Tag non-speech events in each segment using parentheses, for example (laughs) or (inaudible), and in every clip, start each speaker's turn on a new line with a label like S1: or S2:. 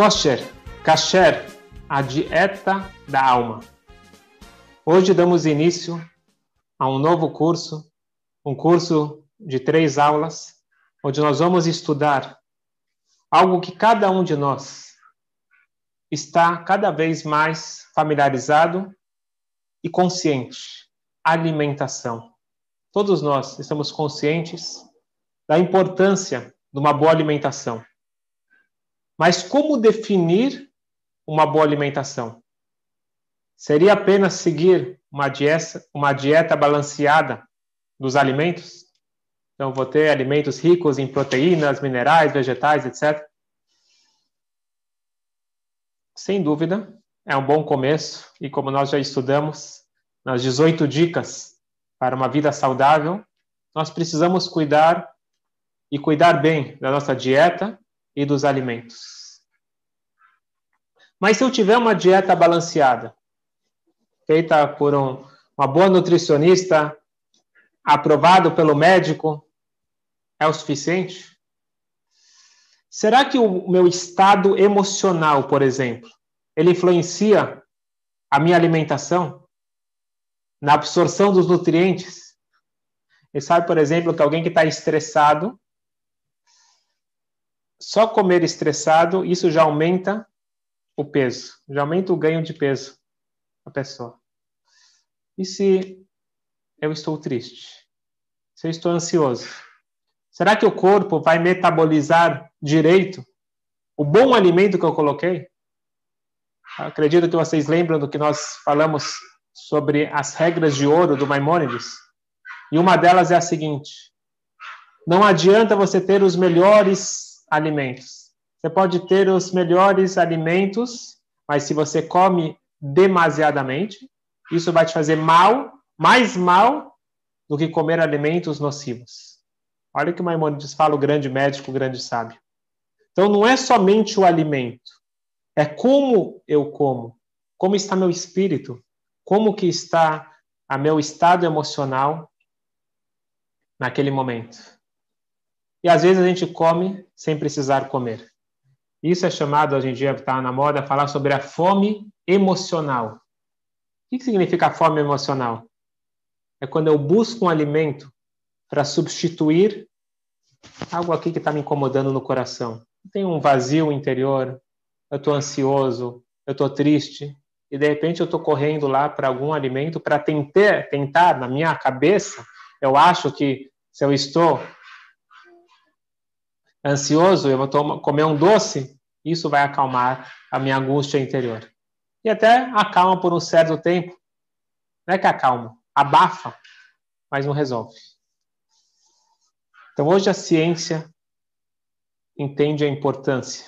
S1: Kosher, Kasher, a dieta da alma. Hoje damos início a um novo curso, um curso de três aulas, onde nós vamos estudar algo que cada um de nós está cada vez mais familiarizado e consciente: alimentação. Todos nós estamos conscientes da importância de uma boa alimentação. Mas como definir uma boa alimentação? Seria apenas seguir uma dieta, uma dieta balanceada dos alimentos? Então, vou ter alimentos ricos em proteínas, minerais, vegetais, etc. Sem dúvida, é um bom começo, e como nós já estudamos nas 18 dicas para uma vida saudável, nós precisamos cuidar e cuidar bem da nossa dieta e dos alimentos. Mas se eu tiver uma dieta balanceada, feita por um, uma boa nutricionista, aprovado pelo médico, é o suficiente? Será que o meu estado emocional, por exemplo, ele influencia a minha alimentação? Na absorção dos nutrientes? E sabe, por exemplo, que alguém que está estressado, só comer estressado, isso já aumenta o peso, já aumenta o ganho de peso da pessoa. E se eu estou triste? Se eu estou ansioso? Será que o corpo vai metabolizar direito o bom alimento que eu coloquei? Acredito que vocês lembram do que nós falamos sobre as regras de ouro do Maimônides. E uma delas é a seguinte: não adianta você ter os melhores alimentos. Você pode ter os melhores alimentos, mas se você come demasiadamente, isso vai te fazer mal, mais mal do que comer alimentos nocivos. Olha o que Maimonides fala, o grande médico, o grande sábio. Então não é somente o alimento, é como eu como, como está meu espírito, como que está a meu estado emocional naquele momento. E às vezes a gente come sem precisar comer. Isso é chamado, hoje em dia, está na moda, falar sobre a fome emocional. O que significa fome emocional? É quando eu busco um alimento para substituir algo aqui que está me incomodando no coração. Tem um vazio interior, eu estou ansioso, eu estou triste, e de repente eu estou correndo lá para algum alimento para tentar, tentar, na minha cabeça, eu acho que se eu estou ansioso, eu vou comer um doce, isso vai acalmar a minha angústia interior. E até acalma por um certo tempo. Não é que acalma, abafa, mas não resolve. Então hoje a ciência entende a importância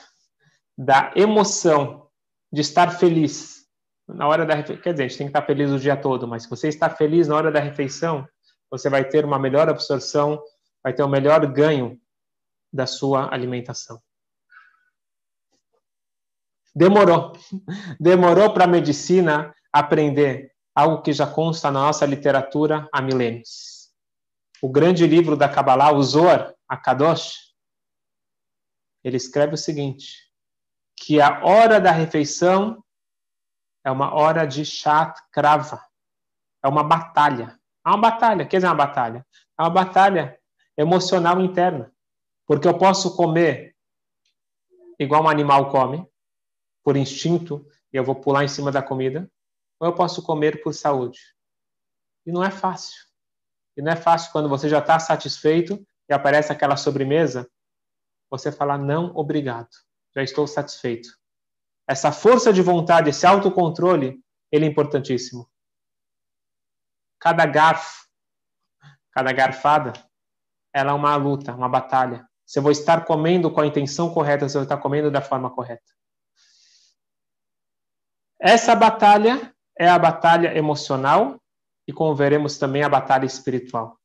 S1: da emoção de estar feliz na hora da refeição. Quer dizer, a gente tem que estar feliz o dia todo, mas se você está feliz na hora da refeição, você vai ter uma melhor absorção, vai ter um melhor ganho da sua alimentação. Demorou. Demorou para a medicina aprender algo que já consta na nossa literatura há milênios. O grande livro da Kabbalah, o Zohar, a Kadosh, ele escreve o seguinte, que a hora da refeição é uma hora de chat crava, é uma batalha. É uma batalha. Quer dizer, uma batalha? É uma batalha emocional interna. Porque eu posso comer igual um animal come, por instinto, e eu vou pular em cima da comida, ou eu posso comer por saúde. E não é fácil. E não é fácil quando você já está satisfeito e aparece aquela sobremesa, você falar não, obrigado, já estou satisfeito. Essa força de vontade, esse autocontrole, ele é importantíssimo. Cada garfo, cada garfada, ela é uma luta, uma batalha se eu vou estar comendo com a intenção correta, se eu vou estar comendo da forma correta. Essa batalha é a batalha emocional e, como veremos, também a batalha espiritual.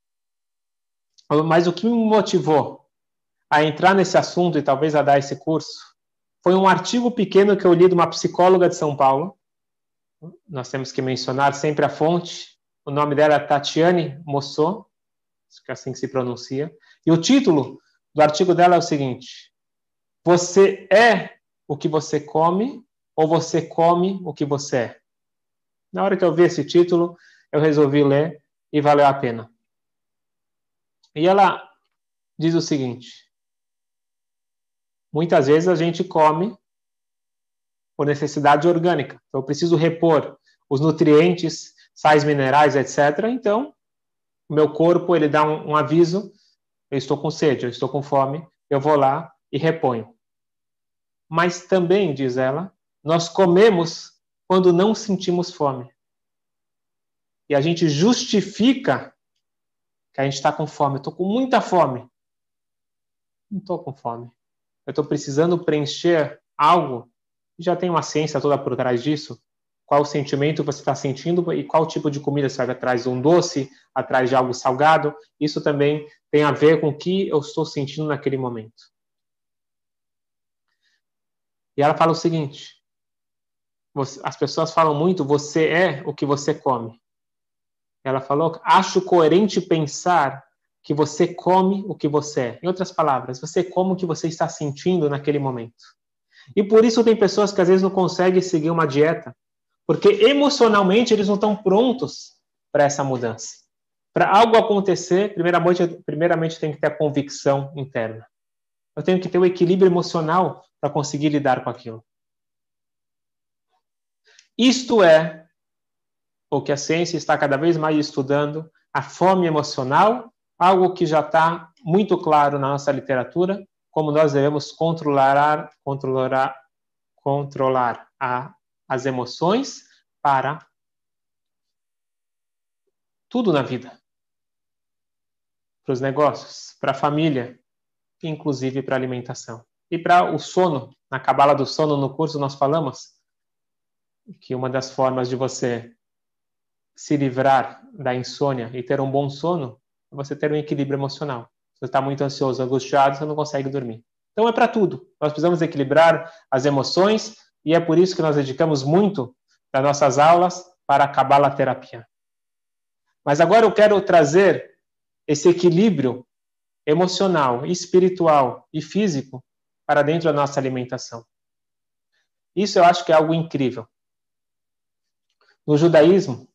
S1: Mas o que me motivou a entrar nesse assunto e talvez a dar esse curso foi um artigo pequeno que eu li de uma psicóloga de São Paulo. Nós temos que mencionar sempre a fonte. O nome dela é Tatiane Mossot, acho que é assim que se pronuncia. E o título do artigo dela é o seguinte: Você é o que você come ou você come o que você é? Na hora que eu vi esse título, eu resolvi ler e valeu a pena. E ela diz o seguinte: muitas vezes a gente come por necessidade orgânica. Então, eu preciso repor os nutrientes, sais minerais, etc. Então, o meu corpo ele dá um, um aviso: eu estou com sede, eu estou com fome, eu vou lá e reponho. Mas também, diz ela, nós comemos quando não sentimos fome. E a gente justifica que a gente está com fome. Estou com muita fome. Não estou com fome. Eu estou precisando preencher algo. Já tem uma ciência toda por trás disso. Qual o sentimento você está sentindo e qual tipo de comida você vai atrás de um doce, atrás de algo salgado. Isso também tem a ver com o que eu estou sentindo naquele momento. E ela fala o seguinte: as pessoas falam muito, você é o que você come. Ela falou, acho coerente pensar que você come o que você é. Em outras palavras, você come o que você está sentindo naquele momento. E por isso tem pessoas que às vezes não conseguem seguir uma dieta, porque emocionalmente eles não estão prontos para essa mudança. Para algo acontecer, primeiramente, primeiramente tem que ter a convicção interna. Eu tenho que ter o equilíbrio emocional para conseguir lidar com aquilo. Isto é o que a ciência está cada vez mais estudando, a fome emocional, algo que já está muito claro na nossa literatura, como nós devemos controlar, controlar, controlar a, as emoções para tudo na vida. Para os negócios, para a família, inclusive para a alimentação. E para o sono, na cabala do sono, no curso nós falamos que uma das formas de você se livrar da insônia e ter um bom sono é você ter um equilíbrio emocional. Você está muito ansioso, angustiado, você não consegue dormir. Então é para tudo. Nós precisamos equilibrar as emoções e é por isso que nós dedicamos muito das nossas aulas para a terapia. Mas agora eu quero trazer esse equilíbrio emocional, espiritual e físico para dentro da nossa alimentação. Isso eu acho que é algo incrível. No judaísmo,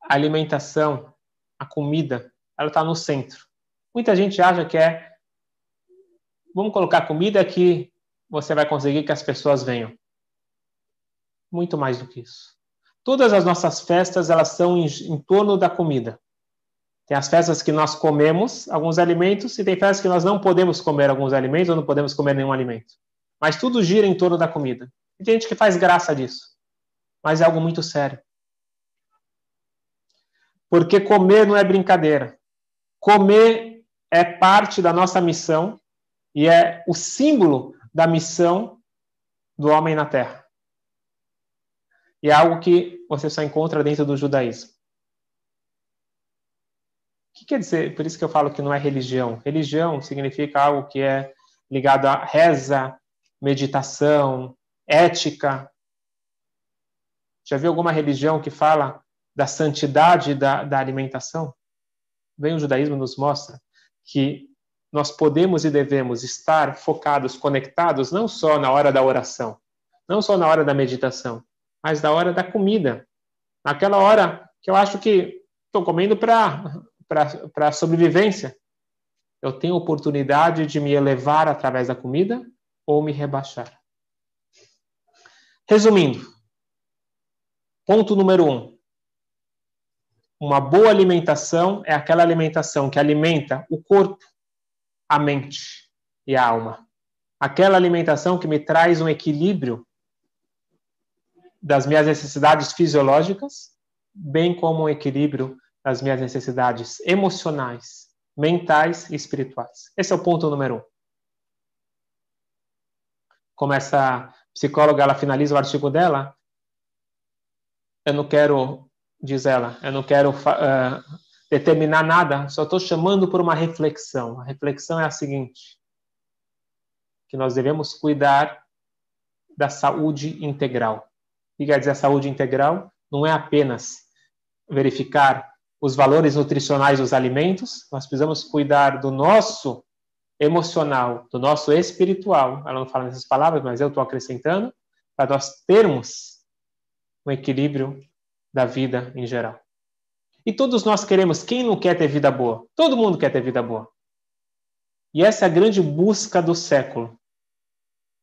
S1: a alimentação, a comida, ela está no centro. Muita gente acha que é, vamos colocar comida que você vai conseguir que as pessoas venham. Muito mais do que isso. Todas as nossas festas, elas são em, em torno da comida. Tem as festas que nós comemos alguns alimentos e tem festas que nós não podemos comer alguns alimentos ou não podemos comer nenhum alimento. Mas tudo gira em torno da comida. E tem gente que faz graça disso. Mas é algo muito sério. Porque comer não é brincadeira. Comer é parte da nossa missão e é o símbolo da missão do homem na Terra. E é algo que você só encontra dentro do judaísmo. O que quer dizer? Por isso que eu falo que não é religião. Religião significa algo que é ligado a reza, meditação, ética. Já viu alguma religião que fala da santidade da, da alimentação? Bem, o judaísmo nos mostra que nós podemos e devemos estar focados, conectados, não só na hora da oração, não só na hora da meditação, mas na hora da comida. Naquela hora que eu acho que estou comendo para sobrevivência. Eu tenho oportunidade de me elevar através da comida ou me rebaixar. Resumindo, ponto número um: uma boa alimentação é aquela alimentação que alimenta o corpo, a mente e a alma. Aquela alimentação que me traz um equilíbrio das minhas necessidades fisiológicas, bem como um equilíbrio das minhas necessidades emocionais, mentais e espirituais. Esse é o ponto número um. Como essa psicóloga ela finaliza o artigo dela, eu não quero diz ela. Eu não quero uh, determinar nada, só estou chamando por uma reflexão. A reflexão é a seguinte: que nós devemos cuidar da saúde integral. O que quer dizer saúde integral? Não é apenas verificar os valores nutricionais dos alimentos, nós precisamos cuidar do nosso emocional, do nosso espiritual. Ela não fala nessas palavras, mas eu estou acrescentando, para nós termos um equilíbrio da vida em geral. E todos nós queremos, quem não quer ter vida boa? Todo mundo quer ter vida boa. E essa é a grande busca do século.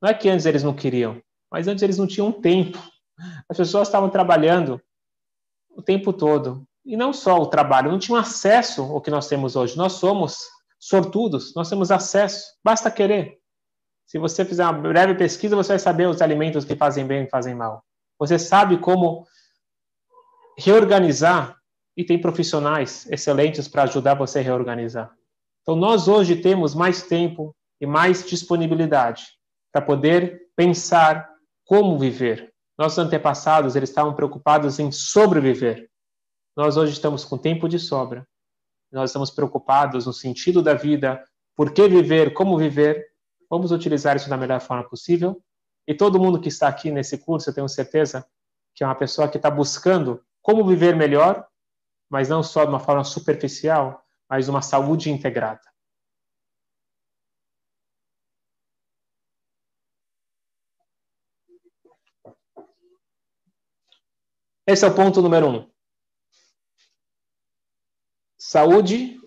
S1: Não é que antes eles não queriam, mas antes eles não tinham tempo. As pessoas estavam trabalhando o tempo todo. E não só o trabalho, não tinham acesso ao que nós temos hoje. Nós somos sortudos, nós temos acesso, basta querer. Se você fizer uma breve pesquisa, você vai saber os alimentos que fazem bem e fazem mal. Você sabe como reorganizar e tem profissionais excelentes para ajudar você a reorganizar. Então, nós hoje temos mais tempo e mais disponibilidade para poder pensar como viver. Nossos antepassados, eles estavam preocupados em sobreviver. Nós hoje estamos com tempo de sobra. Nós estamos preocupados no sentido da vida, por que viver, como viver. Vamos utilizar isso da melhor forma possível. E todo mundo que está aqui nesse curso, eu tenho certeza que é uma pessoa que está buscando como viver melhor, mas não só de uma forma superficial, mas uma saúde integrada. Esse é o ponto número um. Saúde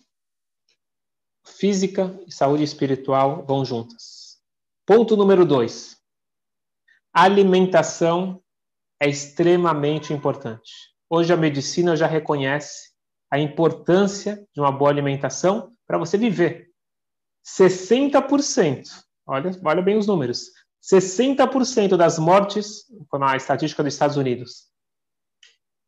S1: física e saúde espiritual vão juntas. Ponto número dois. Alimentação é extremamente importante. Hoje a medicina já reconhece a importância de uma boa alimentação para você viver. 60%, olha, olha bem os números, 60% das mortes, foi uma estatística dos Estados Unidos,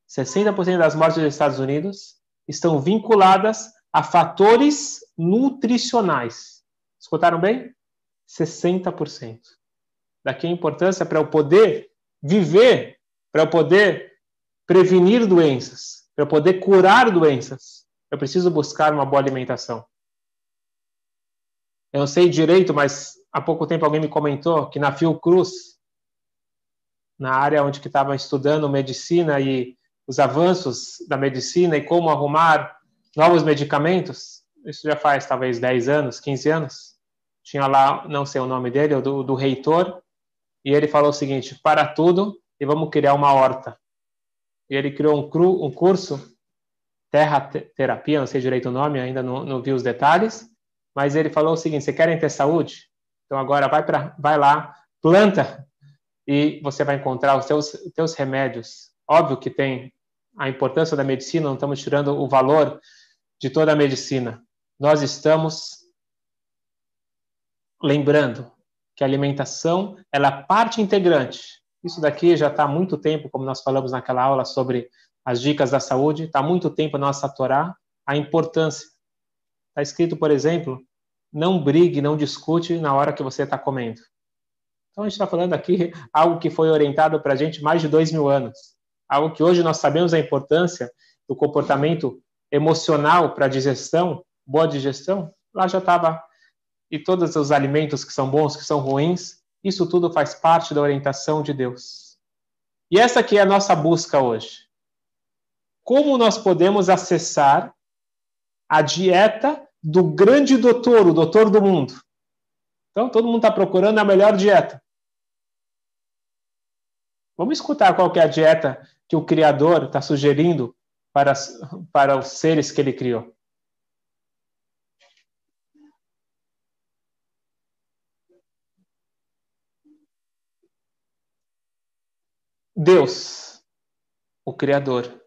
S1: 60% das mortes dos Estados Unidos estão vinculadas a fatores nutricionais. Escutaram bem? 60%. Daqui a importância para eu poder viver, para eu poder prevenir doenças, para poder curar doenças, eu preciso buscar uma boa alimentação. Eu não sei direito, mas há pouco tempo alguém me comentou que na Fiocruz, na área onde que estava estudando medicina e os avanços da medicina e como arrumar novos medicamentos, isso já faz talvez 10 anos, 15 anos. Tinha lá, não sei o nome dele, do, do reitor, e ele falou o seguinte: para tudo e vamos criar uma horta. E ele criou um, cru, um curso, Terra Terapia, não sei direito o nome, ainda não, não vi os detalhes, mas ele falou o seguinte: você querem ter saúde? Então agora vai, pra, vai lá, planta, e você vai encontrar os seus, teus remédios. Óbvio que tem a importância da medicina, não estamos tirando o valor de toda a medicina. Nós estamos lembrando que a alimentação ela é parte integrante. Isso daqui já está há muito tempo, como nós falamos naquela aula sobre as dicas da saúde, está há muito tempo na nossa Torá a importância. Está escrito, por exemplo, não brigue, não discute na hora que você está comendo. Então a gente está falando aqui (laughs) algo que foi orientado para a gente mais de dois mil anos algo que hoje nós sabemos a importância do comportamento emocional para a digestão, boa digestão, lá já estava. E todos os alimentos que são bons, que são ruins, isso tudo faz parte da orientação de Deus. E essa aqui é a nossa busca hoje. Como nós podemos acessar a dieta do grande doutor, o doutor do mundo? Então, todo mundo está procurando a melhor dieta. Vamos escutar qual é a dieta que o Criador está sugerindo para, para os seres que ele criou. Deus, o Criador,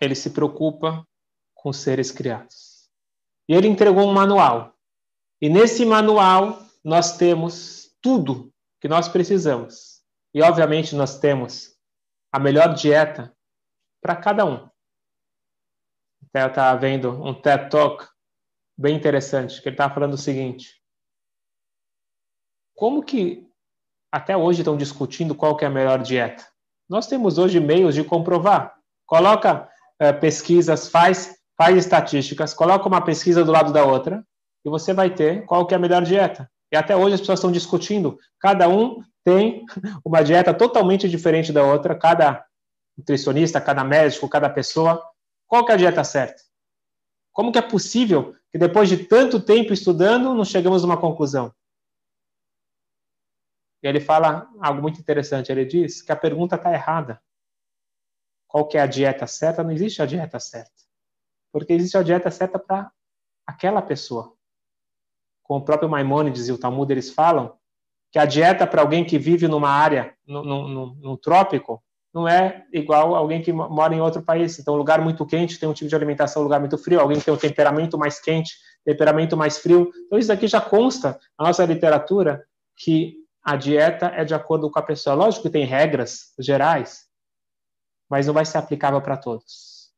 S1: ele se preocupa com os seres criados. E ele entregou um manual. E nesse manual nós temos tudo que nós precisamos. E obviamente nós temos a melhor dieta para cada um. Até eu estava vendo um TED Talk bem interessante, que ele estava falando o seguinte: como que até hoje estão discutindo qual que é a melhor dieta? Nós temos hoje meios de comprovar. Coloca é, pesquisas, faz, faz estatísticas, coloca uma pesquisa do lado da outra e você vai ter qual que é a melhor dieta. E até hoje as pessoas estão discutindo. Cada um tem (laughs) uma dieta totalmente diferente da outra, cada nutricionista, cada médico, cada pessoa. Qual que é a dieta certa? Como que é possível que depois de tanto tempo estudando, não chegamos a uma conclusão? E ele fala algo muito interessante. Ele diz que a pergunta está errada. Qual que é a dieta certa? Não existe a dieta certa. Porque existe a dieta certa para aquela pessoa. Como o próprio Maimônides e o Talmud, eles falam que a dieta para alguém que vive numa área, no, trópico, não é igual alguém que mora em outro país. Então, um lugar muito quente tem um tipo de alimentação, um lugar muito frio. Alguém que tem um temperamento mais quente, temperamento mais frio. Então, isso aqui já consta na nossa literatura que a dieta é de acordo com a pessoa. Lógico que tem regras gerais, mas não vai ser aplicável para todos.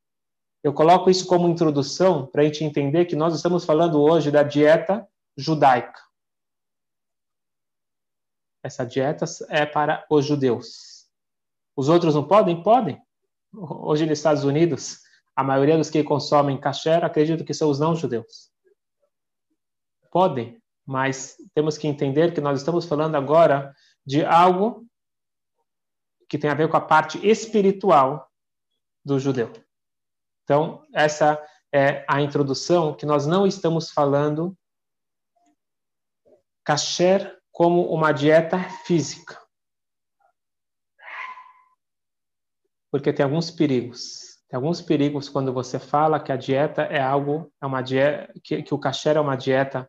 S1: Eu coloco isso como introdução para a gente entender que nós estamos falando hoje da dieta judaica. Essa dieta é para os judeus. Os outros não podem? Podem. Hoje nos Estados Unidos, a maioria dos que consomem kasher acredito que são os não-judeus. Podem, mas temos que entender que nós estamos falando agora de algo que tem a ver com a parte espiritual do judeu. Então, essa é a introdução que nós não estamos falando kasher como uma dieta física. Porque tem alguns perigos. Tem alguns perigos quando você fala que a dieta é algo, é uma dieta, que, que o kasher é uma dieta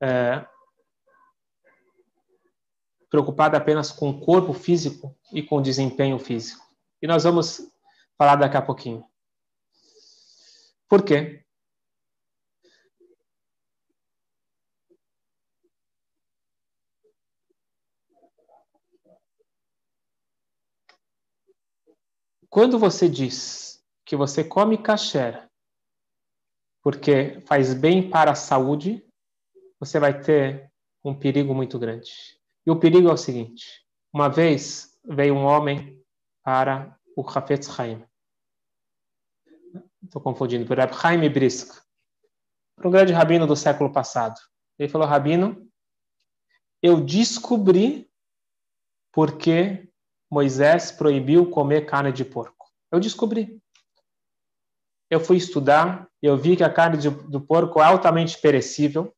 S1: é, preocupada apenas com o corpo físico e com o desempenho físico. E nós vamos falar daqui a pouquinho. Por quê? Quando você diz que você come kasher porque faz bem para a saúde, você vai ter um perigo muito grande. E o perigo é o seguinte: uma vez veio um homem para o Hafetz Haim. Estou confundindo, por exemplo, Haim Brisk, para um grande rabino do século passado. Ele falou: Rabino, eu descobri porque Moisés proibiu comer carne de porco. Eu descobri. Eu fui estudar, eu vi que a carne de, do porco é altamente perecível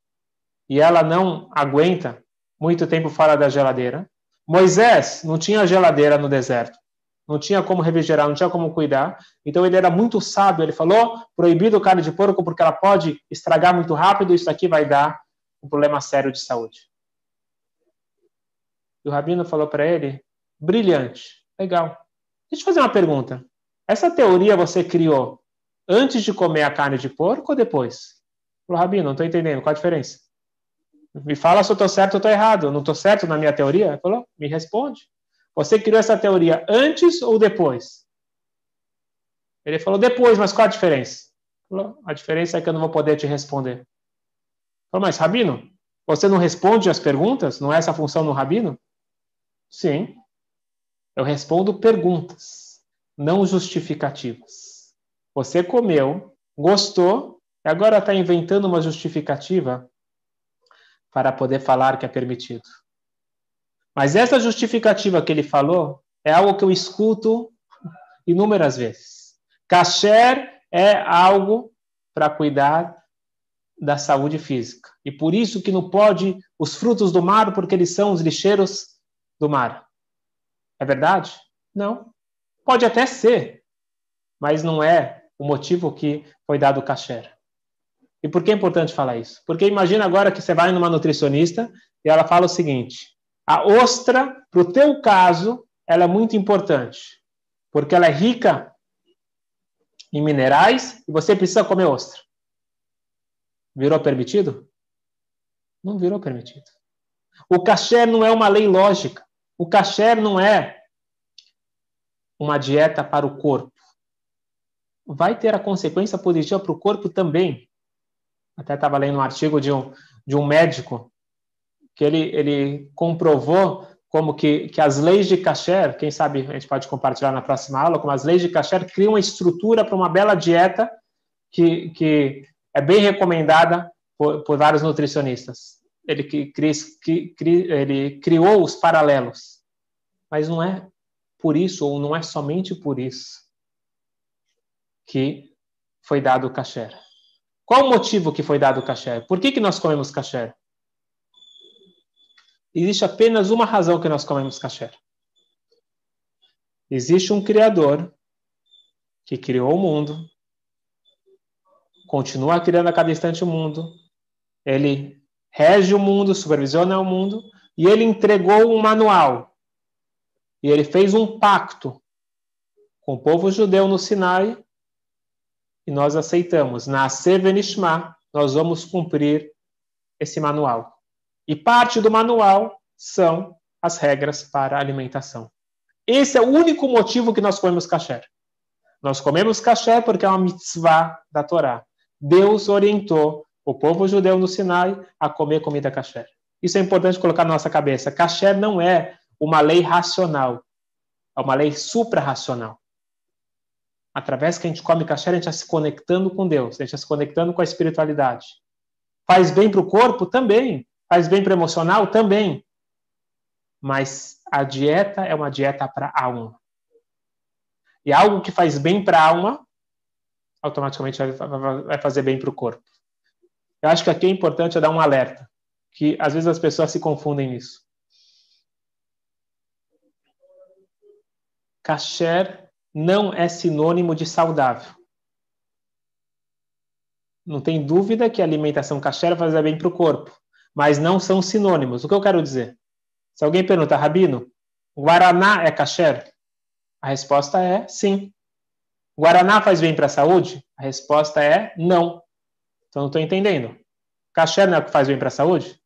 S1: e ela não aguenta muito tempo fora da geladeira. Moisés não tinha geladeira no deserto, não tinha como refrigerar, não tinha como cuidar. Então ele era muito sábio. Ele falou: proibido carne de porco porque ela pode estragar muito rápido. Isso aqui vai dar um problema sério de saúde. E o rabino falou para ele: Brilhante. Legal. Deixa eu fazer uma pergunta. Essa teoria você criou antes de comer a carne de porco ou depois? Falou, Rabino, não estou entendendo. Qual a diferença? Me fala se eu estou certo ou estou errado. Eu não estou certo na minha teoria? Ele falou, me responde. Você criou essa teoria antes ou depois? Ele falou, depois, mas qual a diferença? Falou, a diferença é que eu não vou poder te responder. Falou, mas Rabino, você não responde as perguntas? Não é essa a função do Rabino? Sim. Eu respondo perguntas, não justificativas. Você comeu, gostou, e agora está inventando uma justificativa para poder falar que é permitido. Mas essa justificativa que ele falou é algo que eu escuto inúmeras vezes. Kasher é algo para cuidar da saúde física. E por isso que não pode os frutos do mar, porque eles são os lixeiros do mar. É verdade? Não. Pode até ser, mas não é o motivo que foi dado o kasher. E por que é importante falar isso? Porque imagina agora que você vai numa nutricionista e ela fala o seguinte: a ostra, para o teu caso, ela é muito importante, porque ela é rica em minerais e você precisa comer ostra. Virou permitido? Não virou permitido. O kasher não é uma lei lógica. O kasher não é uma dieta para o corpo. Vai ter a consequência positiva para o corpo também. Até estava lendo um artigo de um, de um médico que ele, ele comprovou como que, que as leis de kasher, quem sabe a gente pode compartilhar na próxima aula, como as leis de kasher criam uma estrutura para uma bela dieta que, que é bem recomendada por, por vários nutricionistas ele, que, ele criou os paralelos. Mas não é por isso, ou não é somente por isso, que foi dado o kasher. Qual o motivo que foi dado o kasher? Por que, que nós comemos kasher? Existe apenas uma razão que nós comemos kasher. Existe um Criador que criou o mundo, continua criando a cada instante o mundo, ele rege o mundo, supervisiona o mundo, e ele entregou um manual. E ele fez um pacto com o povo judeu no Sinai, e nós aceitamos. Na Venishma, nós vamos cumprir esse manual. E parte do manual são as regras para alimentação. Esse é o único motivo que nós comemos kasher. Nós comemos kasher porque é uma mitzvah da Torá. Deus orientou o povo judeu no Sinai a comer comida kasher. Isso é importante colocar na nossa cabeça. Kasher não é uma lei racional, é uma lei suprarracional. Através que a gente come kasher, a gente está se conectando com Deus, a gente está se conectando com a espiritualidade. Faz bem para o corpo? Também. Faz bem para o emocional? Também. Mas a dieta é uma dieta para a alma. E algo que faz bem para a alma, automaticamente vai fazer bem para o corpo. Eu acho que aqui é importante dar um alerta, que às vezes as pessoas se confundem nisso. Kasher não é sinônimo de saudável. Não tem dúvida que a alimentação kasher faz bem para o corpo, mas não são sinônimos. O que eu quero dizer? Se alguém pergunta, Rabino, Guaraná é kasher? A resposta é sim. Guaraná faz bem para a saúde? A resposta é não. Então não estou entendendo. Kasher não é o que faz bem para a saúde?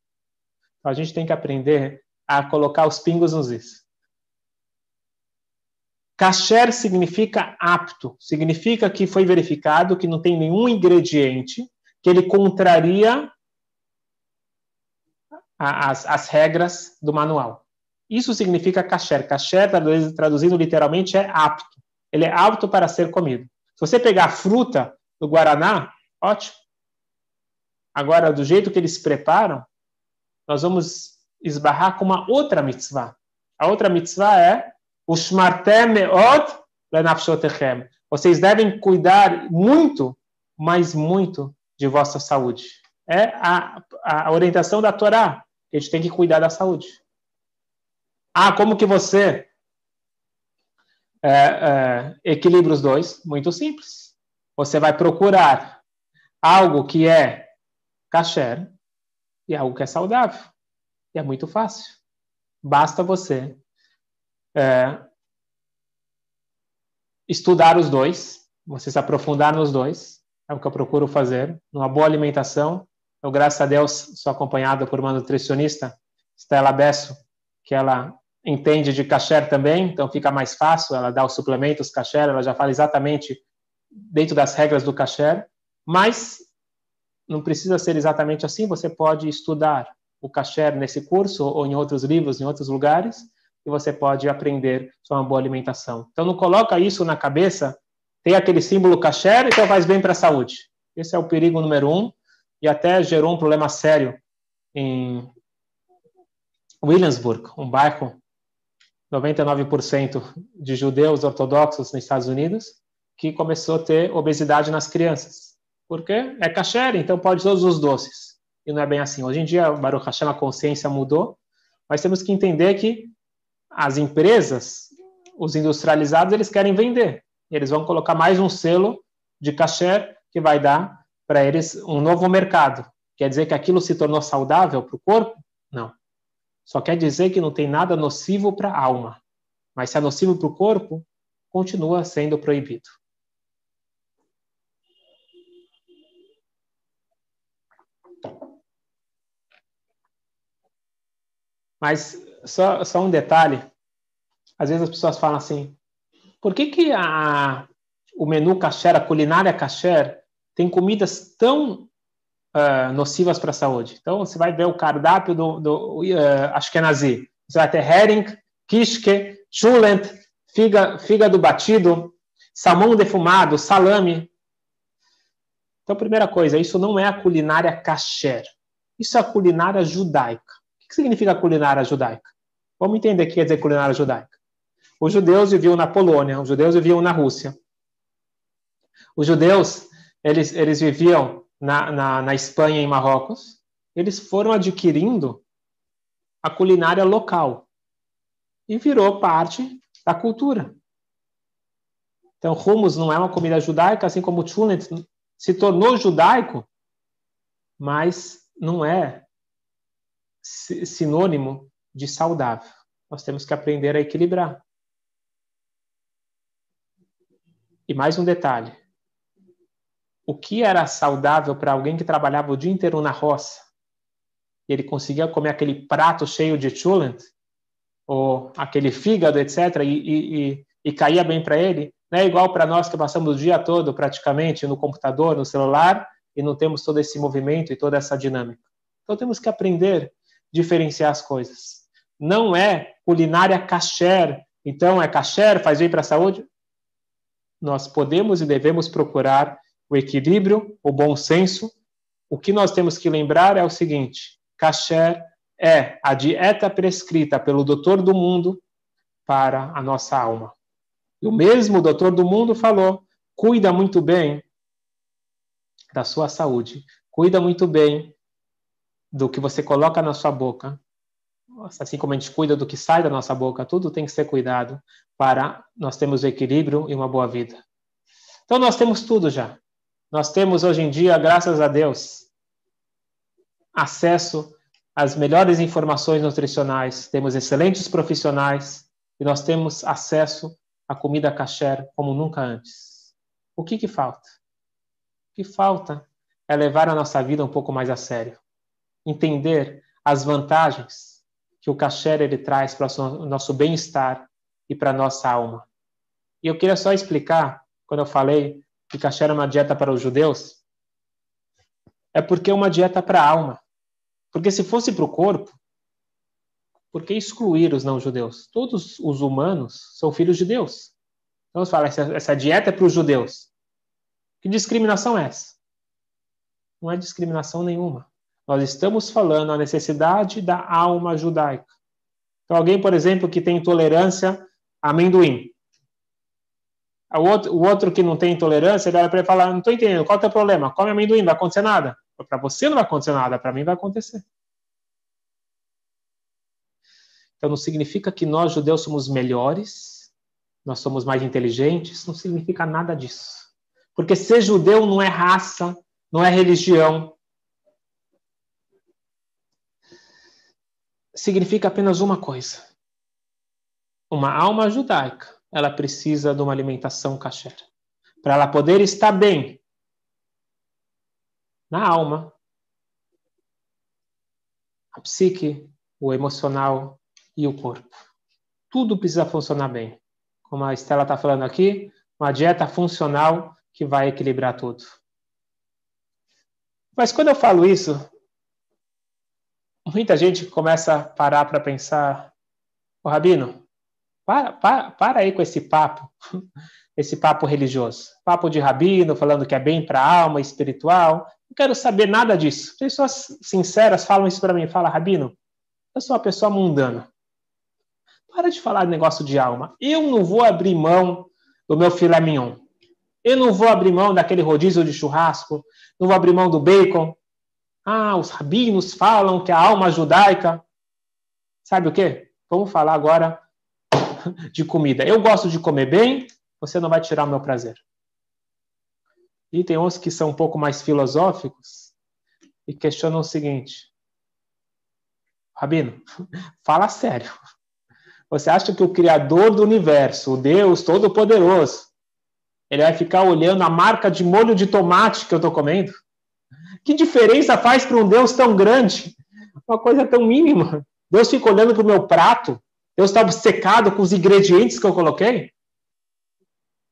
S1: Então a gente tem que aprender a colocar os pingos nos is. Kasher significa apto, significa que foi verificado que não tem nenhum ingrediente que ele contraria as, as regras do manual. Isso significa kasher. Kasher, traduzindo literalmente, é apto. Ele é apto para ser comido. Se você pegar a fruta do Guaraná, ótimo. Agora, do jeito que eles preparam, nós vamos esbarrar com uma outra mitzvah. A outra mitzvah é Vocês devem cuidar muito, mas muito de vossa saúde. É a, a orientação da Torá. A gente tem que cuidar da saúde. Ah, como que você é, é, equilibra os dois? Muito simples. Você vai procurar algo que é kasher e algo que é saudável. E é muito fácil. Basta você é, estudar os dois, você se aprofundar nos dois. É o que eu procuro fazer. Numa boa alimentação. Eu, graças a Deus, sou acompanhado por uma nutricionista, Stella Besso, que ela entende de kasher também, então fica mais fácil, ela dá os suplementos kasher, ela já fala exatamente dentro das regras do kasher, mas não precisa ser exatamente assim, você pode estudar o kasher nesse curso ou em outros livros, em outros lugares, você pode aprender sobre uma boa alimentação. Então não coloca isso na cabeça, tem aquele símbolo kasher, então faz bem para a saúde. Esse é o perigo número um, e até gerou um problema sério em Williamsburg, um bairro 99% de judeus ortodoxos nos Estados Unidos, que começou a ter obesidade nas crianças. Por quê? É kasher, então pode todos os doces. E não é bem assim. Hoje em dia, Baruch Hashem, a consciência mudou, mas temos que entender que as empresas, os industrializados, eles querem vender. Eles vão colocar mais um selo de kasher que vai dar para eles um novo mercado. Quer dizer que aquilo se tornou saudável para o corpo? Não. Só quer dizer que não tem nada nocivo para a alma. Mas se é nocivo para o corpo, continua sendo proibido. Mas só, só um detalhe. Às vezes as pessoas falam assim, por que, que a, o menu kasher, a culinária kasher, tem comidas tão uh, nocivas para a saúde. Então, você vai ver o cardápio do, do uh, Ashkenazi. Você vai ter herring, kishke, chulent, fígado batido, salmão defumado, salame. Então, primeira coisa, isso não é a culinária kasher. Isso é a culinária judaica. Que significa culinária judaica? Vamos entender o que quer dizer culinária judaica. Os judeus viviam na Polônia, os judeus viviam na Rússia. Os judeus, eles, eles viviam na, na, na Espanha e Marrocos, eles foram adquirindo a culinária local e virou parte da cultura. Então, hummus não é uma comida judaica, assim como chulet se tornou judaico, mas não é sinônimo de saudável. Nós temos que aprender a equilibrar. E mais um detalhe: o que era saudável para alguém que trabalhava o dia inteiro na roça e ele conseguia comer aquele prato cheio de chulent ou aquele fígado, etc., e, e, e caía bem para ele, não é igual para nós que passamos o dia todo praticamente no computador, no celular e não temos todo esse movimento e toda essa dinâmica. Então temos que aprender diferenciar as coisas. Não é culinária kasher, então é kasher, faz bem para a saúde. Nós podemos e devemos procurar o equilíbrio, o bom senso. O que nós temos que lembrar é o seguinte: kasher é a dieta prescrita pelo doutor do mundo para a nossa alma. E o mesmo doutor do mundo falou: cuida muito bem da sua saúde, cuida muito bem do que você coloca na sua boca. Assim como a gente cuida do que sai da nossa boca, tudo tem que ser cuidado para nós termos equilíbrio e uma boa vida. Então nós temos tudo já. Nós temos hoje em dia, graças a Deus, acesso às melhores informações nutricionais, temos excelentes profissionais e nós temos acesso à comida kasher como nunca antes. O que que falta? O que falta é levar a nossa vida um pouco mais a sério. Entender as vantagens que o kasher ele traz para o nosso bem-estar e para a nossa alma. E eu queria só explicar, quando eu falei que kasher é uma dieta para os judeus, é porque é uma dieta para a alma. Porque se fosse para o corpo, por que excluir os não-judeus? Todos os humanos são filhos de Deus. Então, fala, essa, essa dieta é para os judeus. Que discriminação é essa? Não é discriminação nenhuma. Nós estamos falando a necessidade da alma judaica. Então, alguém, por exemplo, que tem intolerância a amendoim. O outro, o outro que não tem intolerância, ele olha para ele e fala: Não estou entendendo, qual é o teu problema? Come amendoim, não vai acontecer nada. Para você não vai acontecer nada, para mim vai acontecer. Então não significa que nós judeus somos melhores, nós somos mais inteligentes, não significa nada disso. Porque ser judeu não é raça, não é religião. Significa apenas uma coisa. Uma alma judaica, ela precisa de uma alimentação kasher. Para ela poder estar bem, na alma, a psique, o emocional e o corpo. Tudo precisa funcionar bem. Como a Estela está falando aqui, uma dieta funcional que vai equilibrar tudo. Mas quando eu falo isso, muita gente começa a parar para pensar: Ô Rabino, para, para, para aí com esse papo, (laughs) esse papo religioso. Papo de Rabino, falando que é bem para a alma espiritual. Não quero saber nada disso. Pessoas sinceras falam isso para mim. Fala, Rabino, eu sou uma pessoa mundana. Para de falar negócio de alma. Eu não vou abrir mão do meu filé mignon. Eu não vou abrir mão daquele rodízio de churrasco. Não vou abrir mão do bacon. Ah, os rabinos falam que a alma judaica. Sabe o quê? Vamos falar agora (laughs) de comida. Eu gosto de comer bem, você não vai tirar o meu prazer. E tem uns que são um pouco mais filosóficos e questionam o seguinte: Rabino, (laughs) fala sério. Você acha que o Criador do universo, o Deus Todo-Poderoso, ele vai ficar olhando a marca de molho de tomate que eu estou comendo? Que diferença faz para um Deus tão grande? Uma coisa tão mínima. Deus fica olhando para o meu prato? Deus está obcecado com os ingredientes que eu coloquei?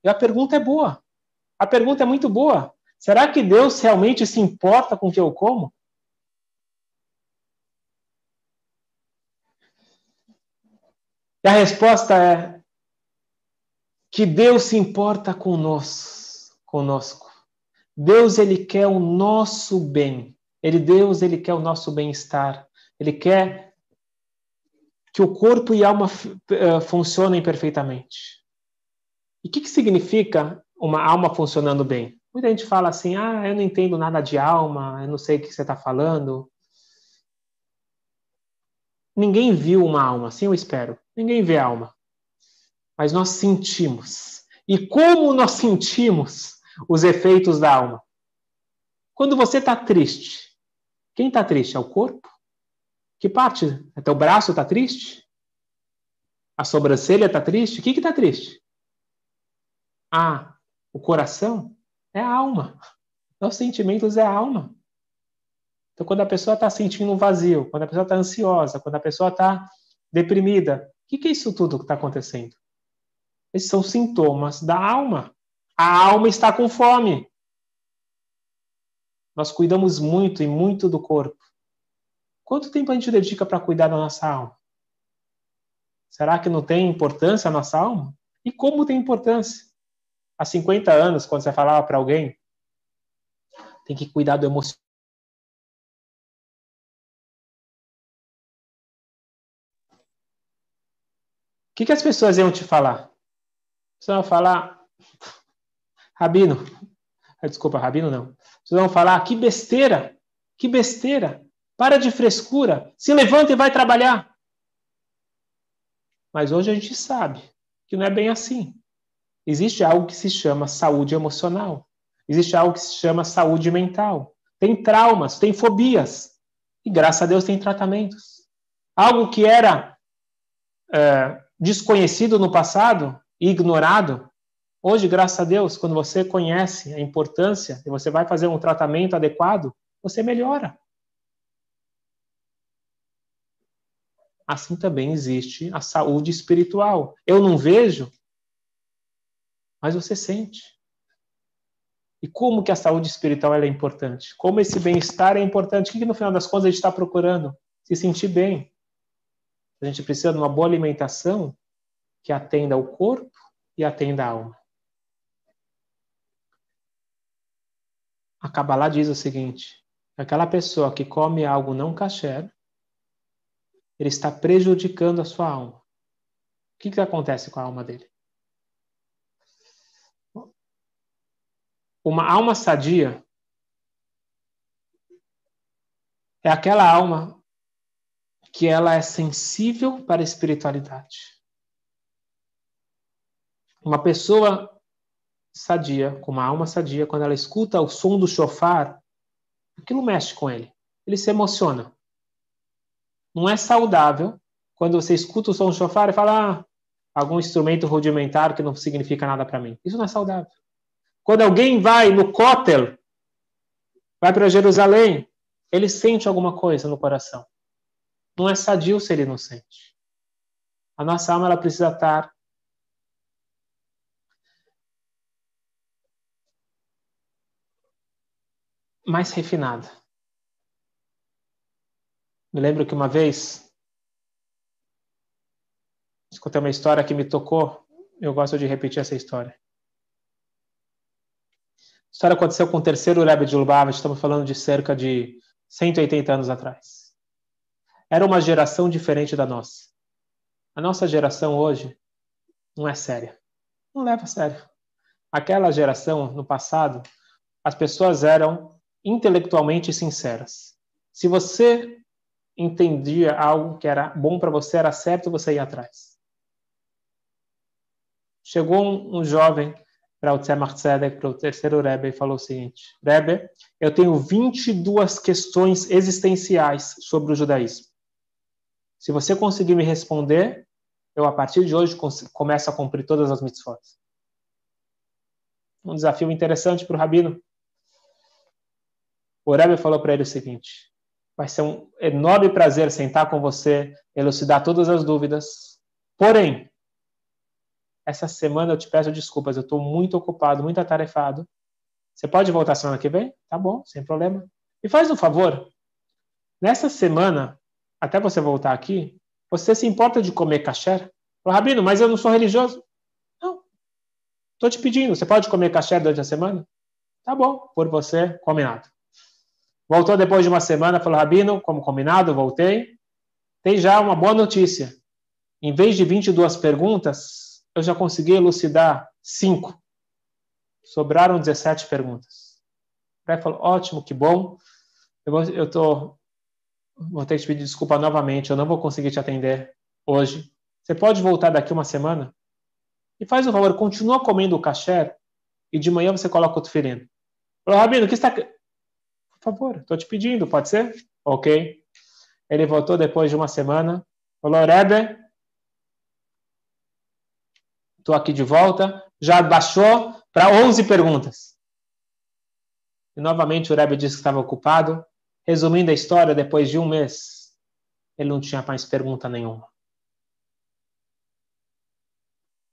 S1: E a pergunta é boa. A pergunta é muito boa. Será que Deus realmente se importa com o que eu como? E a resposta é que Deus se importa conosco, conosco. Deus ele quer o nosso bem. Ele Deus ele quer o nosso bem-estar. Ele quer que o corpo e a alma uh, funcionem perfeitamente. E o que, que significa uma alma funcionando bem? Muita gente fala assim: ah, eu não entendo nada de alma, eu não sei o que você está falando. Ninguém viu uma alma, assim eu espero. Ninguém vê alma. Mas nós sentimos. E como nós sentimos os efeitos da alma? Quando você está triste, quem está triste? É o corpo? Que parte? É teu braço está triste? A sobrancelha está triste? O que está triste? Ah, o coração? É a alma. (laughs) Os sentimentos é a alma. Então, quando a pessoa está sentindo um vazio, quando a pessoa está ansiosa, quando a pessoa está deprimida, o que, que é isso tudo que está acontecendo? Esses são sintomas da alma. A alma está com fome. Nós cuidamos muito e muito do corpo. Quanto tempo a gente dedica para cuidar da nossa alma? Será que não tem importância a nossa alma? E como tem importância? Há 50 anos, quando você falava para alguém, tem que cuidar do emocional. O que, que as pessoas iam te falar? Você vai falar, Rabino, desculpa, Rabino não. Vocês vão falar, que besteira, que besteira, para de frescura, se levanta e vai trabalhar. Mas hoje a gente sabe que não é bem assim. Existe algo que se chama saúde emocional. Existe algo que se chama saúde mental. Tem traumas, tem fobias. E graças a Deus tem tratamentos. Algo que era é, desconhecido no passado ignorado, hoje, graças a Deus, quando você conhece a importância e você vai fazer um tratamento adequado, você melhora. Assim também existe a saúde espiritual. Eu não vejo, mas você sente. E como que a saúde espiritual é importante? Como esse bem-estar é importante? O que, que no final das contas a gente está procurando? Se sentir bem. A gente precisa de uma boa alimentação que atenda ao corpo e atenda a alma. A Kabbalah diz o seguinte: aquela pessoa que come algo não kasher, ele está prejudicando a sua alma. O que, que acontece com a alma dele? Uma alma sadia é aquela alma que ela é sensível para a espiritualidade. Uma pessoa sadia, com uma alma sadia, quando ela escuta o som do chofar, aquilo mexe com ele. Ele se emociona. Não é saudável quando você escuta o som do chofar e fala ah, algum instrumento rudimentar que não significa nada para mim. Isso não é saudável. Quando alguém vai no Kotel, vai para Jerusalém, ele sente alguma coisa no coração. Não é sadio se ele não sente. A nossa alma ela precisa estar mais refinada. Me lembro que uma vez escutei uma história que me tocou. Eu gosto de repetir essa história. A história aconteceu com o terceiro Rebbe de Lubavitch, estamos falando de cerca de 180 anos atrás. Era uma geração diferente da nossa. A nossa geração hoje não é séria. Não leva a sério. Aquela geração, no passado, as pessoas eram intelectualmente sinceras. Se você entendia algo que era bom para você, era certo, você ia atrás. Chegou um, um jovem para o Tzemach Tzedek, para o terceiro Rebbe, e falou o seguinte: Rebbe, eu tenho 22 questões existenciais sobre o judaísmo. Se você conseguir me responder, eu a partir de hoje começo a cumprir todas as mitzvot. Um desafio interessante para o Rabino. O Rebbe falou para ele o seguinte: vai ser um enorme prazer sentar com você, elucidar todas as dúvidas. Porém, essa semana eu te peço desculpas, eu estou muito ocupado, muito atarefado. Você pode voltar semana que vem? Tá bom, sem problema. E faz um favor. Nessa semana, até você voltar aqui, você se importa de comer kasher? Falou, Rabino, mas eu não sou religioso. Não. Estou te pedindo, você pode comer kasher durante a semana? Tá bom, por você, combinado. Voltou depois de uma semana, falou, Rabino, como combinado, voltei. Tem já uma boa notícia. Em vez de 22 perguntas, eu já consegui elucidar cinco. Sobraram 17 perguntas. O Rebbe falou, ótimo, que bom. Eu, vou, eu tô, vou ter que te pedir desculpa novamente, eu não vou conseguir te atender hoje. Você pode voltar daqui uma semana? E faz um favor, continua comendo o kasher e de manhã você coloca o tefilin. Falou, Rabino, o que está... Favor, estou te pedindo, pode ser? Ok. Ele voltou depois de uma semana. Falou, Rebbe, estou aqui de volta. Já baixou para 11 perguntas. E novamente o Rebbe disse que estava ocupado. Resumindo a história, depois de um mês, ele não tinha mais pergunta nenhuma. O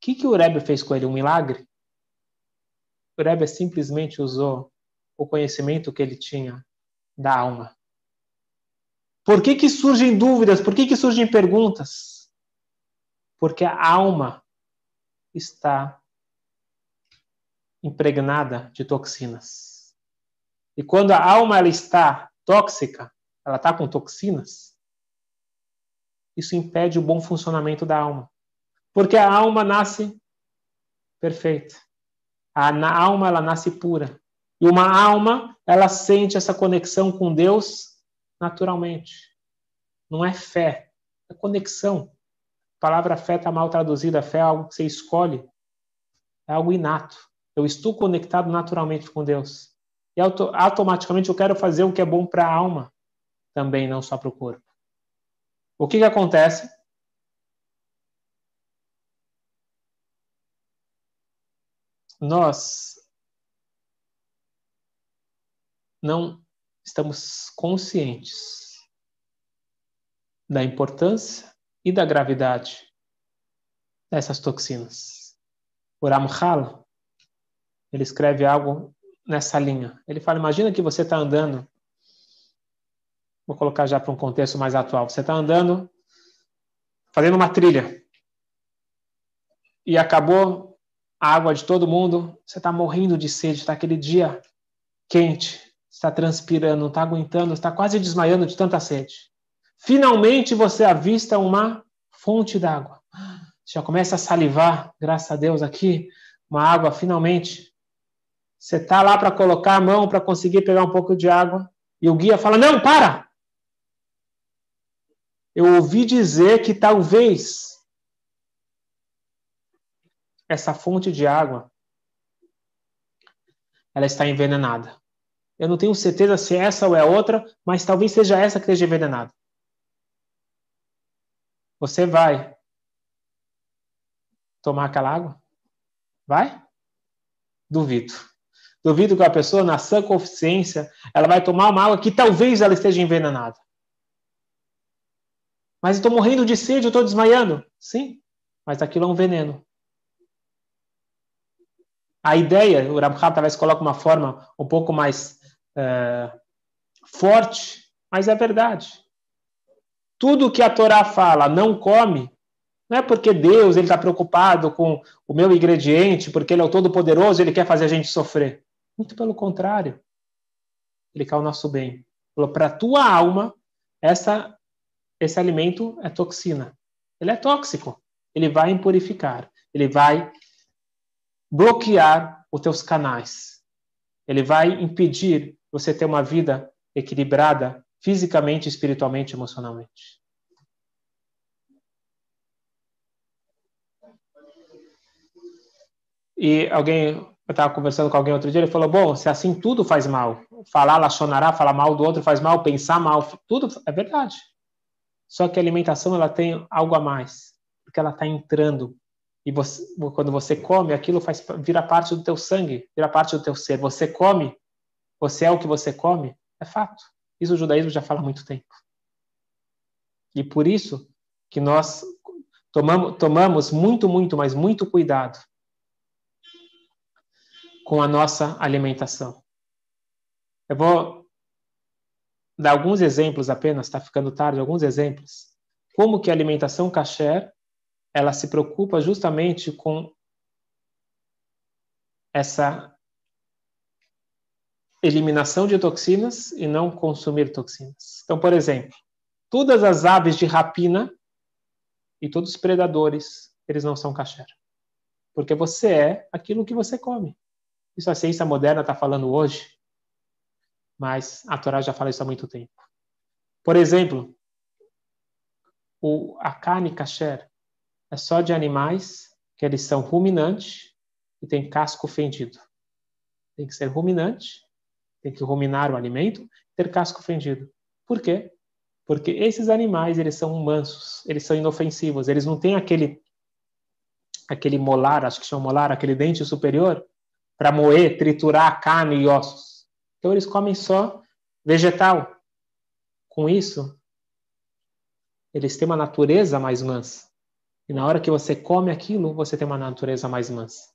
S1: que, que o Rebbe fez com ele? Um milagre? O Rebbe simplesmente usou o conhecimento que ele tinha da alma. Por que, que surgem dúvidas? Por que, que surgem perguntas? Porque a alma está impregnada de toxinas. E quando a alma ela está tóxica, ela está com toxinas, isso impede o bom funcionamento da alma. Porque a alma nasce perfeita. A alma ela nasce pura. E uma alma, ela sente essa conexão com Deus naturalmente. Não é fé, é conexão. A palavra fé está mal traduzida. Fé é algo que você escolhe, é algo inato. Eu estou conectado naturalmente com Deus. E auto automaticamente eu quero fazer o que é bom para a alma, também, não só para o corpo. O que, que acontece? Nós não estamos conscientes da importância e da gravidade dessas toxinas. O Ramchal, ele escreve algo nessa linha. Ele fala: imagina que você está andando, vou colocar já para um contexto mais atual. Você está andando, fazendo uma trilha e acabou a água de todo mundo. Você está morrendo de sede, está aquele dia quente está transpirando, não está aguentando, está quase desmaiando de tanta sede. Finalmente você avista uma fonte d'água. Já começa a salivar, graças a Deus aqui, uma água finalmente. Você está lá para colocar a mão para conseguir pegar um pouco de água e o guia fala: Não, para! Eu ouvi dizer que talvez essa fonte de água ela está envenenada. Eu não tenho certeza se é essa ou é outra, mas talvez seja essa que esteja envenenada. Você vai tomar aquela água? Vai? Duvido. Duvido que a pessoa, na sã consciência, ela vai tomar uma água que talvez ela esteja envenenada. Mas estou morrendo de sede, eu estou desmaiando. Sim, mas aquilo é um veneno. A ideia, o Rabhab talvez coloque uma forma um pouco mais é, forte, mas é verdade. Tudo que a Torá fala, não come, não é porque Deus está preocupado com o meu ingrediente, porque Ele é o Todo-Poderoso, Ele quer fazer a gente sofrer. Muito pelo contrário. Ele quer o nosso bem. Para a tua alma, essa, esse alimento é toxina. Ele é tóxico. Ele vai impurificar. Ele vai bloquear os teus canais. Ele vai impedir você ter uma vida equilibrada fisicamente, espiritualmente, emocionalmente. E alguém, eu estava conversando com alguém outro dia, ele falou: Bom, se assim tudo faz mal, falar lachonará, falar mal do outro faz mal, pensar mal, tudo é verdade. Só que a alimentação ela tem algo a mais, porque ela está entrando. E você, quando você come, aquilo faz vira parte do teu sangue, vira parte do teu ser. Você come você é o que você come? É fato. Isso o judaísmo já fala há muito tempo. E por isso que nós tomamos, tomamos muito, muito, mas muito cuidado com a nossa alimentação. Eu vou dar alguns exemplos apenas, está ficando tarde, alguns exemplos. Como que a alimentação kasher, ela se preocupa justamente com essa eliminação de toxinas e não consumir toxinas. Então, por exemplo, todas as aves de rapina e todos os predadores, eles não são kasher. Porque você é aquilo que você come. Isso a ciência moderna está falando hoje, mas a Torá já fala isso há muito tempo. Por exemplo, o, a carne kasher é só de animais que eles são ruminantes e têm casco fendido. Tem que ser ruminante, tem que ruminar o alimento, ter casco fendido. Por quê? Porque esses animais, eles são mansos, eles são inofensivos, eles não têm aquele aquele molar, acho que chama molar, aquele dente superior, para moer, triturar carne e ossos. Então eles comem só vegetal. Com isso, eles têm uma natureza mais mansa. E na hora que você come aquilo, você tem uma natureza mais mansa.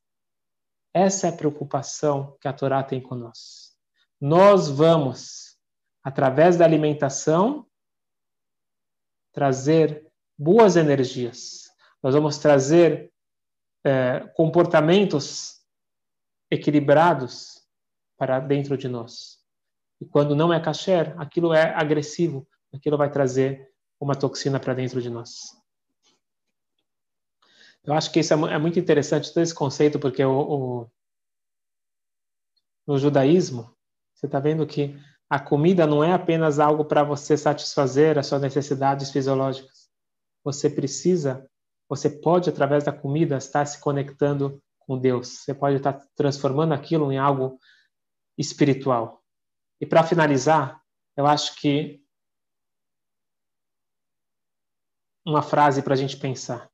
S1: Essa é a preocupação que a Torá tem conosco. Nós vamos, através da alimentação, trazer boas energias. Nós vamos trazer é, comportamentos equilibrados para dentro de nós. E quando não é kasher, aquilo é agressivo, aquilo vai trazer uma toxina para dentro de nós. Eu acho que isso é, é muito interessante, todo esse conceito, porque o, o no judaísmo, você está vendo que a comida não é apenas algo para você satisfazer as suas necessidades fisiológicas. Você precisa, você pode, através da comida, estar se conectando com Deus. Você pode estar transformando aquilo em algo espiritual. E para finalizar, eu acho que uma frase para a gente pensar.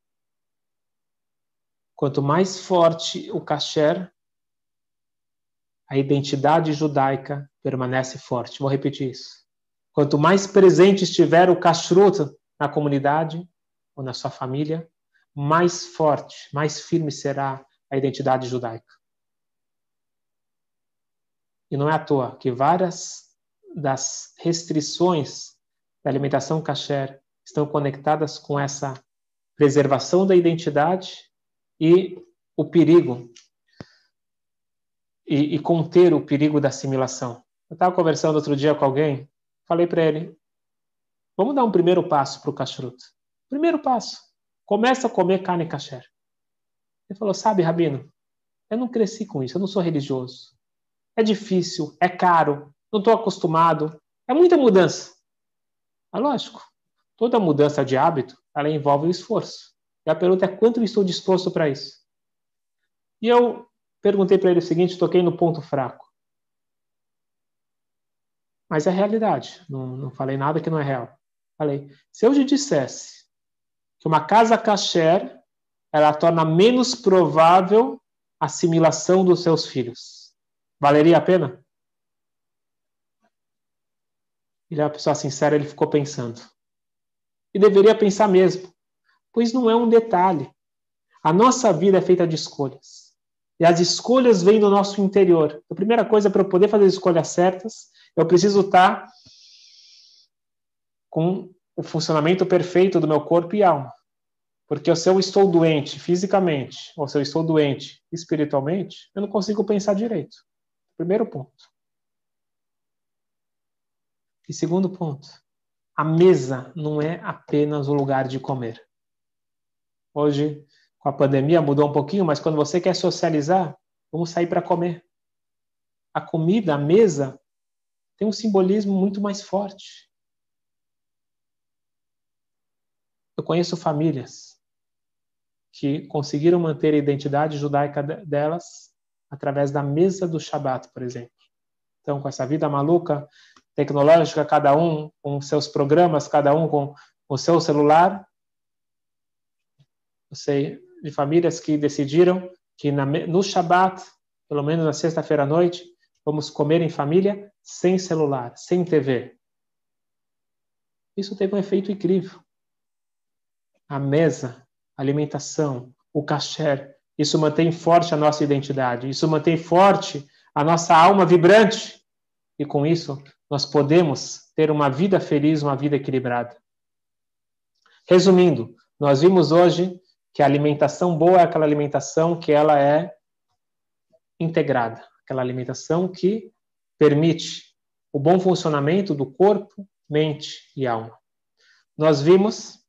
S1: Quanto mais forte o kasher, a identidade judaica permanece forte. Vou repetir isso. Quanto mais presente estiver o kashrut na comunidade ou na sua família, mais forte, mais firme será a identidade judaica. E não é à toa que várias das restrições da alimentação kasher estão conectadas com essa preservação da identidade e o perigo e, e conter o perigo da assimilação. Eu estava conversando outro dia com alguém, falei para ele: vamos dar um primeiro passo para o kashrut. Primeiro passo, começa a comer carne kasher. Ele falou: sabe, Rabino, eu não cresci com isso, eu não sou religioso. É difícil, é caro, não estou acostumado, é muita mudança. É lógico, toda mudança de hábito, ela envolve o esforço. E a pergunta é quanto eu estou disposto para isso. E eu perguntei para ele o seguinte, toquei no ponto fraco. Mas é realidade, não, não falei nada que não é real. Falei, se eu te dissesse que uma casa kasher ela torna menos provável a assimilação dos seus filhos, valeria a pena? Ele é uma pessoa sincera, ele ficou pensando. E deveria pensar mesmo, pois não é um detalhe. A nossa vida é feita de escolhas. E as escolhas vêm do nosso interior. A primeira coisa, para eu poder fazer as escolhas certas, eu preciso estar com o funcionamento perfeito do meu corpo e alma. Porque se eu estou doente fisicamente, ou se eu estou doente espiritualmente, eu não consigo pensar direito. Primeiro ponto. E segundo ponto, a mesa não é apenas o lugar de comer. Hoje, com a pandemia mudou um pouquinho, mas quando você quer socializar, vamos sair para comer. A comida, a mesa, tem um simbolismo muito mais forte. Eu conheço famílias que conseguiram manter a identidade judaica delas através da mesa do Shabat, por exemplo. Então, com essa vida maluca, tecnológica, cada um com seus programas, cada um com o seu celular, você de famílias que decidiram que na, no Shabat, pelo menos na sexta-feira à noite, vamos comer em família sem celular, sem TV. Isso teve um efeito incrível. A mesa, a alimentação, o kasher, isso mantém forte a nossa identidade, isso mantém forte a nossa alma vibrante. E com isso, nós podemos ter uma vida feliz, uma vida equilibrada. Resumindo, nós vimos hoje que a alimentação boa é aquela alimentação que ela é integrada, aquela alimentação que permite o bom funcionamento do corpo, mente e alma. Nós vimos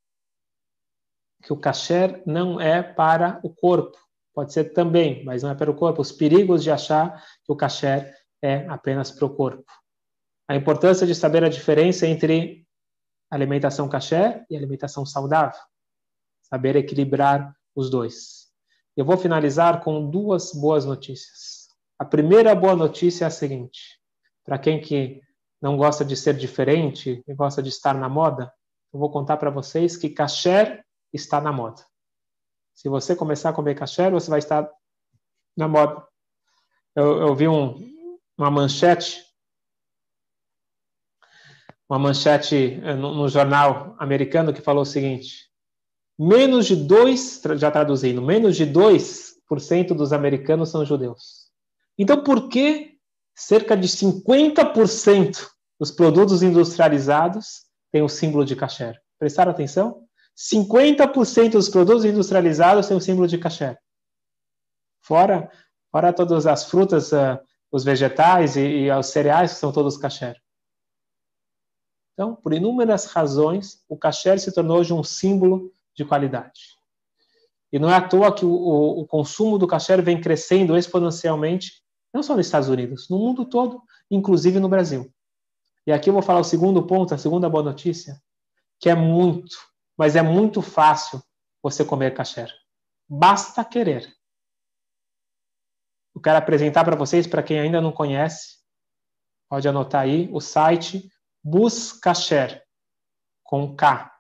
S1: que o kasher não é para o corpo, Pode ser também, mas não é para o corpo. Os perigos de achar que o kasher é apenas para o corpo. A importância de saber a diferença entre alimentação kasher e alimentação saudável. Saber equilibrar os dois. Eu vou finalizar com duas boas notícias. A primeira boa notícia é a seguinte: para quem que não gosta de ser diferente e gosta de estar na moda, eu vou contar para vocês que kasher está na moda. Se você começar a comer kasher, você vai estar na moda. Eu, eu vi um, uma manchete, uma manchete eh, no, no jornal americano que falou o seguinte: menos de 2, já traduzindo, menos de 2% dos americanos são judeus. Então, por que cerca de 50% dos produtos industrializados têm o símbolo de kasher? Prestaram atenção? 50% dos produtos industrializados têm o símbolo de kasher. Fora, fora todas as frutas, uh, os vegetais e, e os cereais que são todos kasher. Então, por inúmeras razões, o kasher se tornou hoje um símbolo de qualidade. E não é à toa que o, o, o consumo do kasher vem crescendo exponencialmente, não só nos Estados Unidos, no mundo todo, inclusive no Brasil. E aqui eu vou falar o segundo ponto, a segunda boa notícia, que é muito, mas é muito fácil você comer kasher. Basta querer. Eu quero apresentar para vocês, para quem ainda não conhece, pode anotar aí o site Buscacher, com K,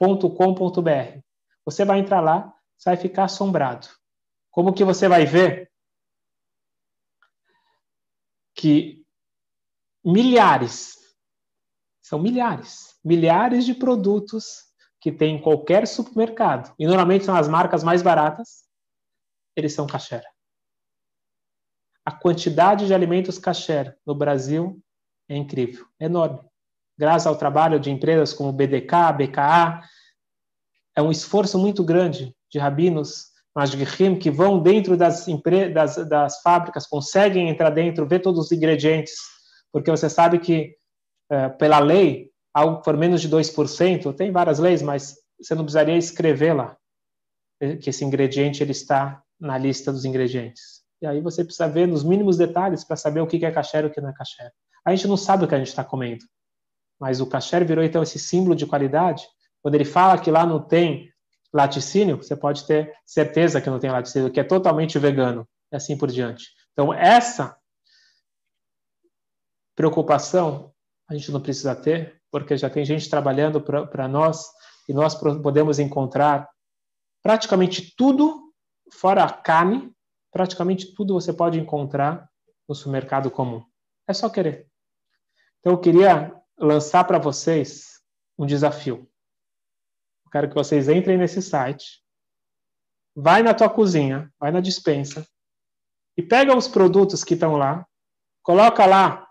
S1: buscacher.com.br. Você vai entrar lá, você vai ficar assombrado. Como que você vai ver que milhares, são milhares, milhares de produtos que tem em qualquer supermercado, e normalmente são as marcas mais baratas, eles são kasher. A quantidade de alimentos kasher no Brasil é incrível, é enorme graças ao trabalho de empresas como BDK, BKA, é um esforço muito grande de rabinos, Majgihim, que vão dentro das, das, das fábricas, conseguem entrar dentro, ver todos os ingredientes, porque você sabe que, é, pela lei, algo por menos de 2%, tem várias leis, mas você não precisaria escrever lá que esse ingrediente ele está na lista dos ingredientes. E aí você precisa ver nos mínimos detalhes para saber o que é kasher e o que não é kasher. A gente não sabe o que a gente está comendo mas o kasher virou então esse símbolo de qualidade. Quando ele fala que lá não tem laticínio, você pode ter certeza que não tem laticínio, que é totalmente vegano, e assim por diante. Então, essa preocupação a gente não precisa ter, porque já tem gente trabalhando para nós e nós podemos encontrar praticamente tudo, fora a carne, praticamente tudo você pode encontrar no supermercado comum. É só querer. Então, eu queria lançar para vocês um desafio. Eu quero que vocês entrem nesse site, vai na tua cozinha, vai na dispensa e pega os produtos que estão lá, coloca lá,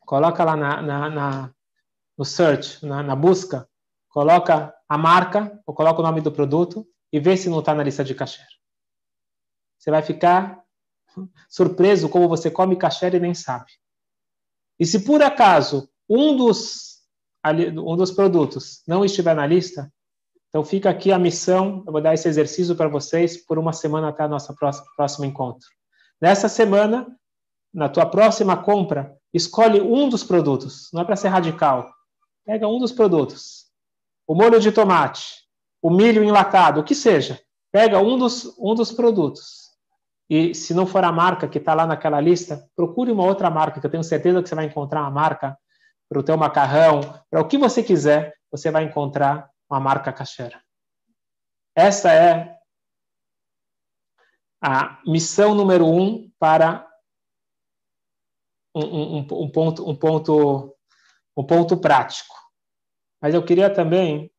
S1: coloca lá na, na, na no search, na, na, busca, coloca a marca ou coloca o nome do produto e vê se não está na lista de kasher. Você vai ficar surpreso como você come kasher e nem sabe. E se por acaso um dos, um dos produtos não estiver na lista, então fica aqui a missão, eu vou dar esse exercício para vocês por uma semana até o nosso próximo, próximo encontro. Nessa semana, na tua próxima compra, escolhe um dos produtos, não é para ser radical. Pega um dos produtos. O molho de tomate, o milho enlatado, o que seja. Pega um dos, um dos produtos. E se não for a marca que está lá naquela lista, procure uma outra marca, que eu tenho certeza que você vai encontrar uma marca para o teu macarrão, para o que você quiser, você vai encontrar uma marca cacheira. Essa é a missão número um para um, um, um, ponto, um, ponto, um ponto prático. Mas eu queria também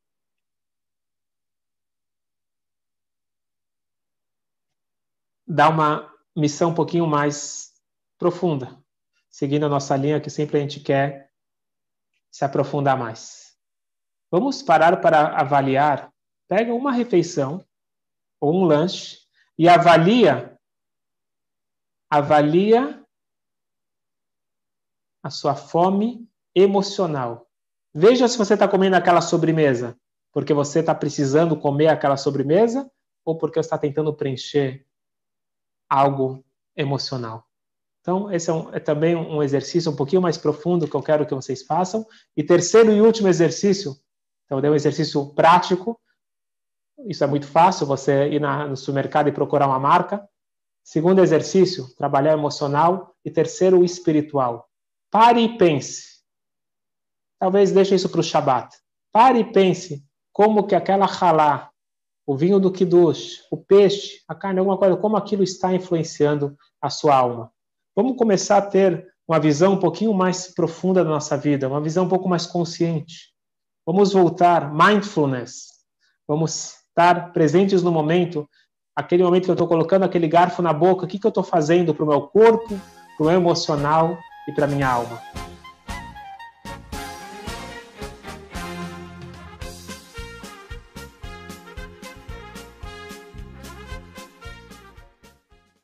S1: dar uma missão um pouquinho mais profunda, seguindo a nossa linha que sempre a gente quer se aprofundar mais. Vamos parar para avaliar. Pega uma refeição ou um lanche e avalia avalia a sua fome emocional. Veja se você está comendo aquela sobremesa porque você está precisando comer aquela sobremesa ou porque você está tentando preencher algo emocional. Então, esse é, um, é, também um exercício um pouquinho mais profundo que eu quero que vocês façam. E terceiro e último exercício, então, dei um exercício prático. Isso é muito fácil, você ir na, no supermercado e procurar uma marca. Segundo exercício, trabalhar emocional. E terceiro, espiritual. Pare e pense. Talvez deixe isso para o Shabat. Pare e pense como que aquela halá, o vinho do kiddush, o peixe, a carne, alguma coisa, como aquilo está influenciando a sua alma. Vamos começar a ter uma visão um pouquinho mais profunda da nossa vida, uma visão um pouco mais consciente. Vamos voltar mindfulness. Vamos estar presentes no momento, aquele momento que eu estou colocando aquele garfo na boca, o que, que eu estou fazendo para o meu corpo, para o meu emocional e para minha alma.